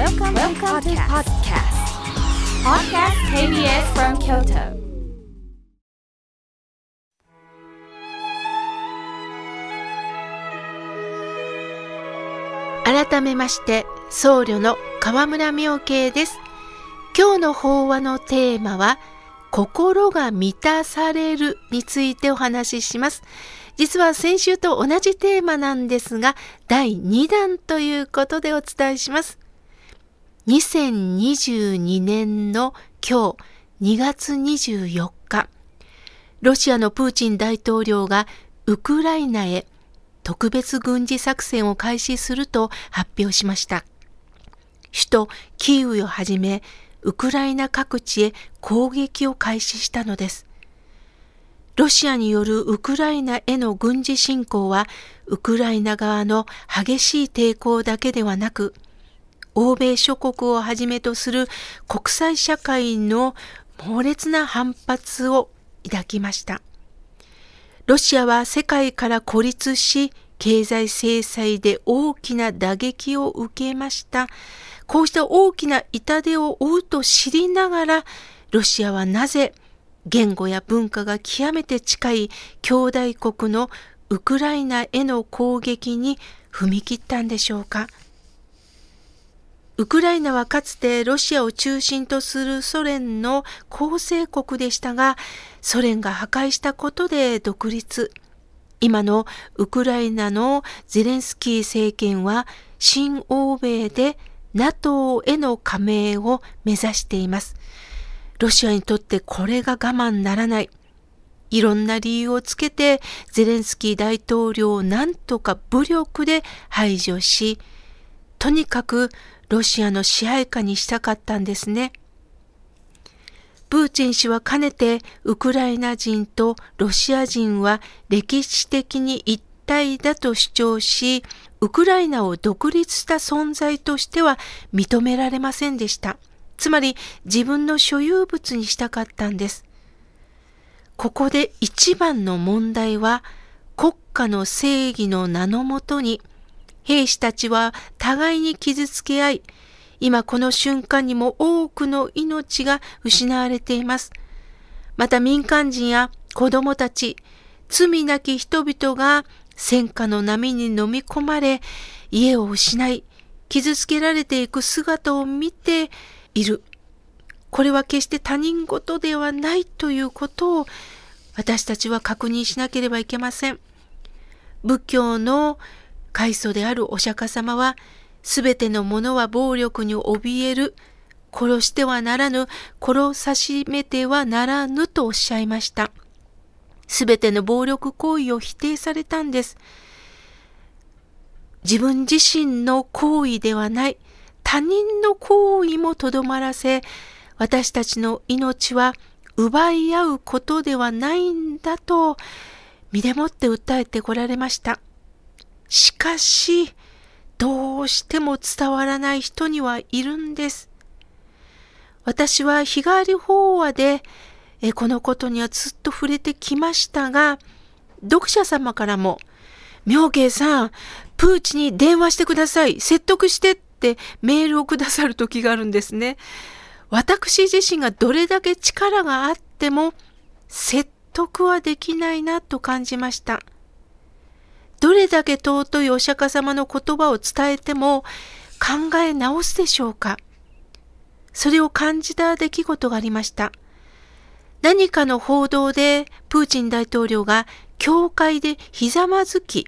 Welcome, Welcome to podcast. Podcast KBS from Kyoto. 改めまして僧侶の河村明慶です今日の法話のテーマは心が満たされるについてお話しします実は先週と同じテーマなんですが第2弾ということでお伝えします2022年の今日2月24日ロシアのプーチン大統領がウクライナへ特別軍事作戦を開始すると発表しました。首都キーウをはじめ、ウクライナ各地へ攻撃を開始したのです。ロシアによるウクライナへの軍事侵攻は、ウクライナ側の激しい抵抗だけではなく、欧米諸国をはじめとする国際社会の猛烈な反発を抱きました。ロシアは世界から孤立し、経済制裁で大きな打撃を受けました。こうした大きな痛手を負うと知りながら、ロシアはなぜ言語や文化が極めて近い兄弟国のウクライナへの攻撃に踏み切ったんでしょうか。ウクライナはかつてロシアを中心とするソ連の構成国でしたが、ソ連が破壊したことで独立。今のウクライナのゼレンスキー政権は新欧米で NATO への加盟を目指しています。ロシアにとってこれが我慢ならない。いろんな理由をつけてゼレンスキー大統領を何とか武力で排除し、とにかくロシアの支配下にしたかったんですね。プーチン氏はかねてウクライナ人とロシア人は歴史的に一体だと主張し、ウクライナを独立した存在としては認められませんでした。つまり自分の所有物にしたかったんです。ここで一番の問題は国家の正義の名のもとに兵士たちは互いに傷つけ合い、今この瞬間にも多くの命が失われています。また民間人や子供たち、罪なき人々が戦火の波に飲み込まれ、家を失い、傷つけられていく姿を見ている。これは決して他人事ではないということを私たちは確認しなければいけません。仏教の開祖であるお釈迦様は、すべてのものは暴力に怯える、殺してはならぬ、殺さしめてはならぬとおっしゃいました。すべての暴力行為を否定されたんです。自分自身の行為ではない、他人の行為もとどまらせ、私たちの命は奪い合うことではないんだと、身でもって訴えてこられました。しかし、どうしても伝わらない人にはいるんです。私は日帰り法話で、えこのことにはずっと触れてきましたが、読者様からも、妙慶さん、プーチに電話してください。説得してってメールをくださる時があるんですね。私自身がどれだけ力があっても説得はできないなと感じました。どれだけ尊いお釈迦様の言葉を伝えても考え直すでしょうか？それを感じた出来事がありました。何かの報道でプーチン大統領が教会でひざまずき、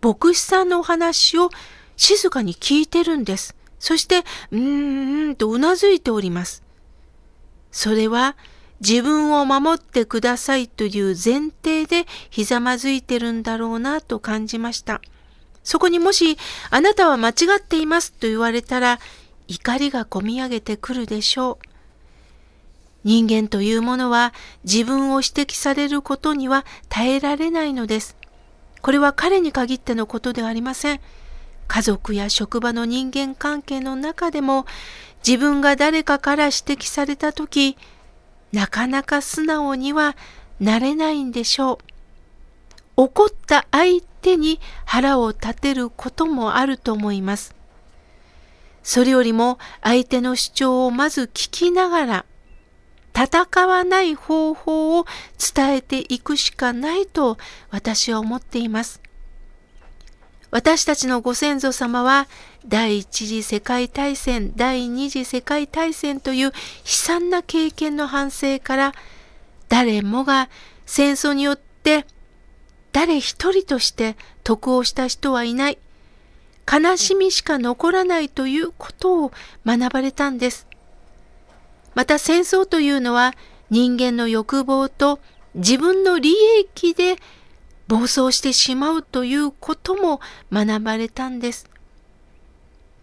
牧師さんのお話を静かに聞いてるんです。そして、うーんとうなずいております。それは自分を守ってくださいという前提でひざまずいてるんだろうなと感じました。そこにもしあなたは間違っていますと言われたら怒りがこみ上げてくるでしょう。人間というものは自分を指摘されることには耐えられないのです。これは彼に限ってのことではありません。家族や職場の人間関係の中でも自分が誰かから指摘されたとき、なかなか素直にはなれないんでしょう。怒った相手に腹を立てることもあると思います。それよりも相手の主張をまず聞きながら、戦わない方法を伝えていくしかないと私は思っています。私たちのご先祖様は第一次世界大戦、第二次世界大戦という悲惨な経験の反省から誰もが戦争によって誰一人として得をした人はいない。悲しみしか残らないということを学ばれたんです。また戦争というのは人間の欲望と自分の利益で暴走してしまうということも学ばれたんです。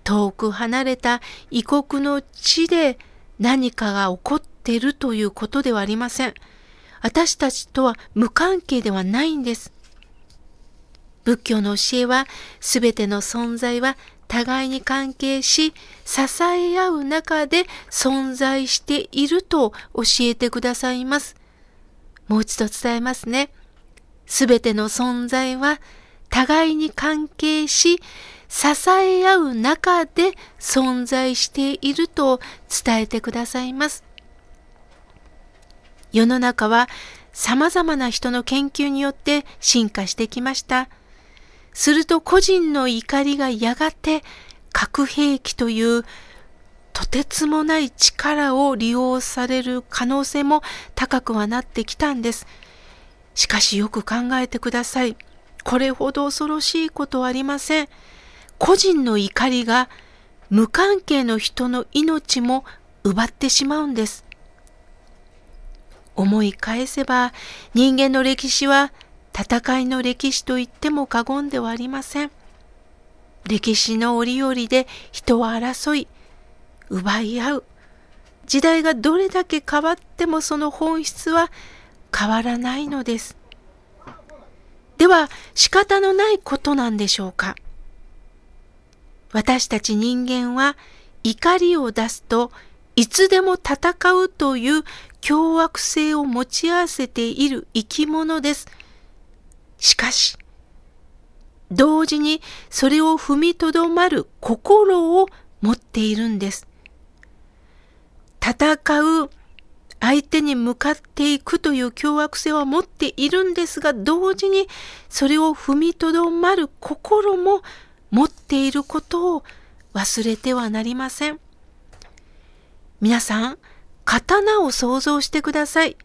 遠く離れた異国の地で何かが起こっているということではありません。私たちとは無関係ではないんです。仏教の教えは、すべての存在は互いに関係し、支え合う中で存在していると教えてくださいます。もう一度伝えますね。すべての存在は互いに関係し、支え合う中で存在していると伝えてくださいます。世の中は様々な人の研究によって進化してきました。すると個人の怒りがやがて核兵器というとてつもない力を利用される可能性も高くはなってきたんです。しかしよく考えてください。これほど恐ろしいことはありません。個人の怒りが無関係の人の命も奪ってしまうんです。思い返せば人間の歴史は戦いの歴史と言っても過言ではありません。歴史の折々で人は争い、奪い合う。時代がどれだけ変わってもその本質は変わらないのです。では仕方のないことなんでしょうか私たち人間は怒りを出すといつでも戦うという凶悪性を持ち合わせている生き物です。しかし、同時にそれを踏みとどまる心を持っているんです。戦う相手に向かっていくという凶悪性は持っているんですが、同時にそれを踏みとどまる心も持っていることを忘れてはなりません。皆さん、刀を想像してください。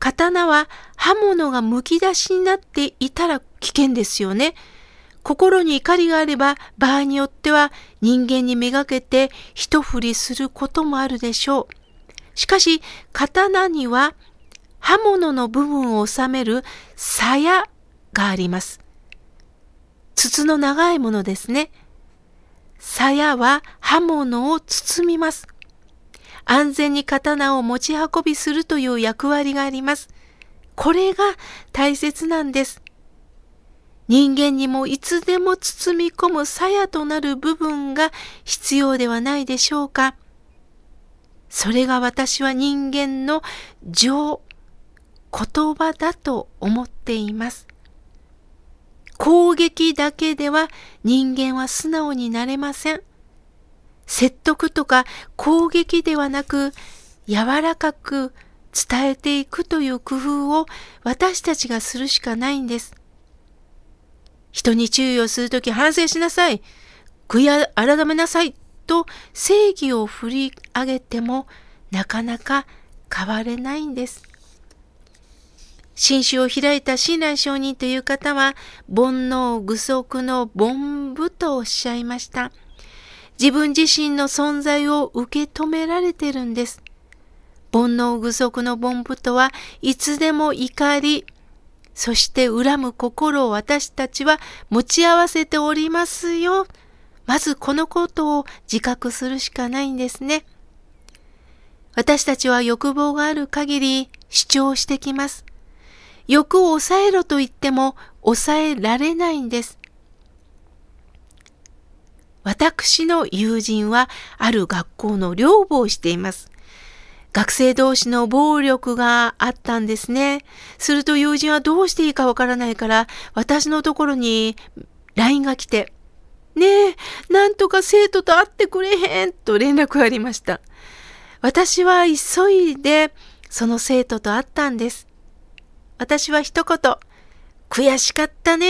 刀は刃物がむき出しになっていたら危険ですよね。心に怒りがあれば場合によっては人間にめがけて一振りすることもあるでしょう。しかし刀には刃物の部分を収める鞘があります。筒の長いものですね。鞘は刃物を包みます。安全に刀を持ち運びするという役割があります。これが大切なんです。人間にもいつでも包み込む鞘となる部分が必要ではないでしょうか。それが私は人間の情、言葉だと思っています。攻撃だけでは人間は素直になれません。説得とか攻撃ではなく柔らかく伝えていくという工夫を私たちがするしかないんです。人に注意をするとき反省しなさい。悔い改めなさい。と正義を振り上げてもなかなか変われないんです。新種を開いた親鸞上人という方は煩悩具足の凡夫とおっしゃいました。自分自身の存在を受け止められてるんです。煩悩具足の凡夫とはいつでも怒り、そして恨む心を私たちは持ち合わせておりますよ。まずこのことを自覚するしかないんですね。私たちは欲望がある限り主張してきます。欲を抑えろと言っても抑えられないんです。私の友人はある学校の寮母をしています。学生同士の暴力があったんですね。すると友人はどうしていいかわからないから、私のところに LINE が来て、ねえ、なんとか生徒と会ってくれへんと連絡がありました。私は急いでその生徒と会ったんです。私は一言、悔しかったね、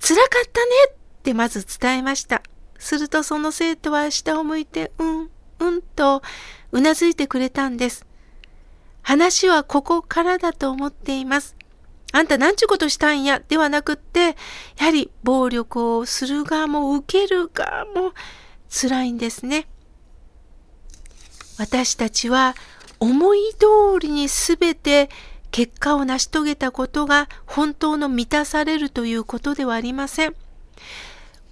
辛かったねってまず伝えました。するとその生徒は下を向いて、うん、うんとうなずいてくれたんです。話はここからだと思っています。あんた何ちゅうことしたんや？ではなくって、やはり暴力をする側も受ける側も辛いんですね。私たちは思い通りに全て結果を成し遂げたことが本当の満たされるということではありません。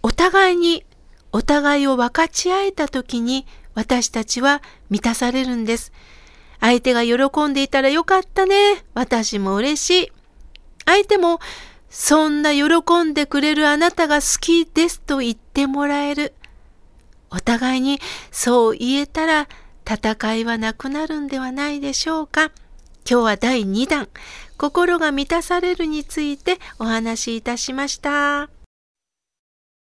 お互いにお互いを分かち合えた時に私たちは満たされるんです。相手が喜んでいたらよかったね。私も嬉しい。相手も、そんな喜んでくれるあなたが好きですと言ってもらえる。お互いにそう言えたら戦いはなくなるんではないでしょうか。今日は第2弾、心が満たされるについてお話しいたしました。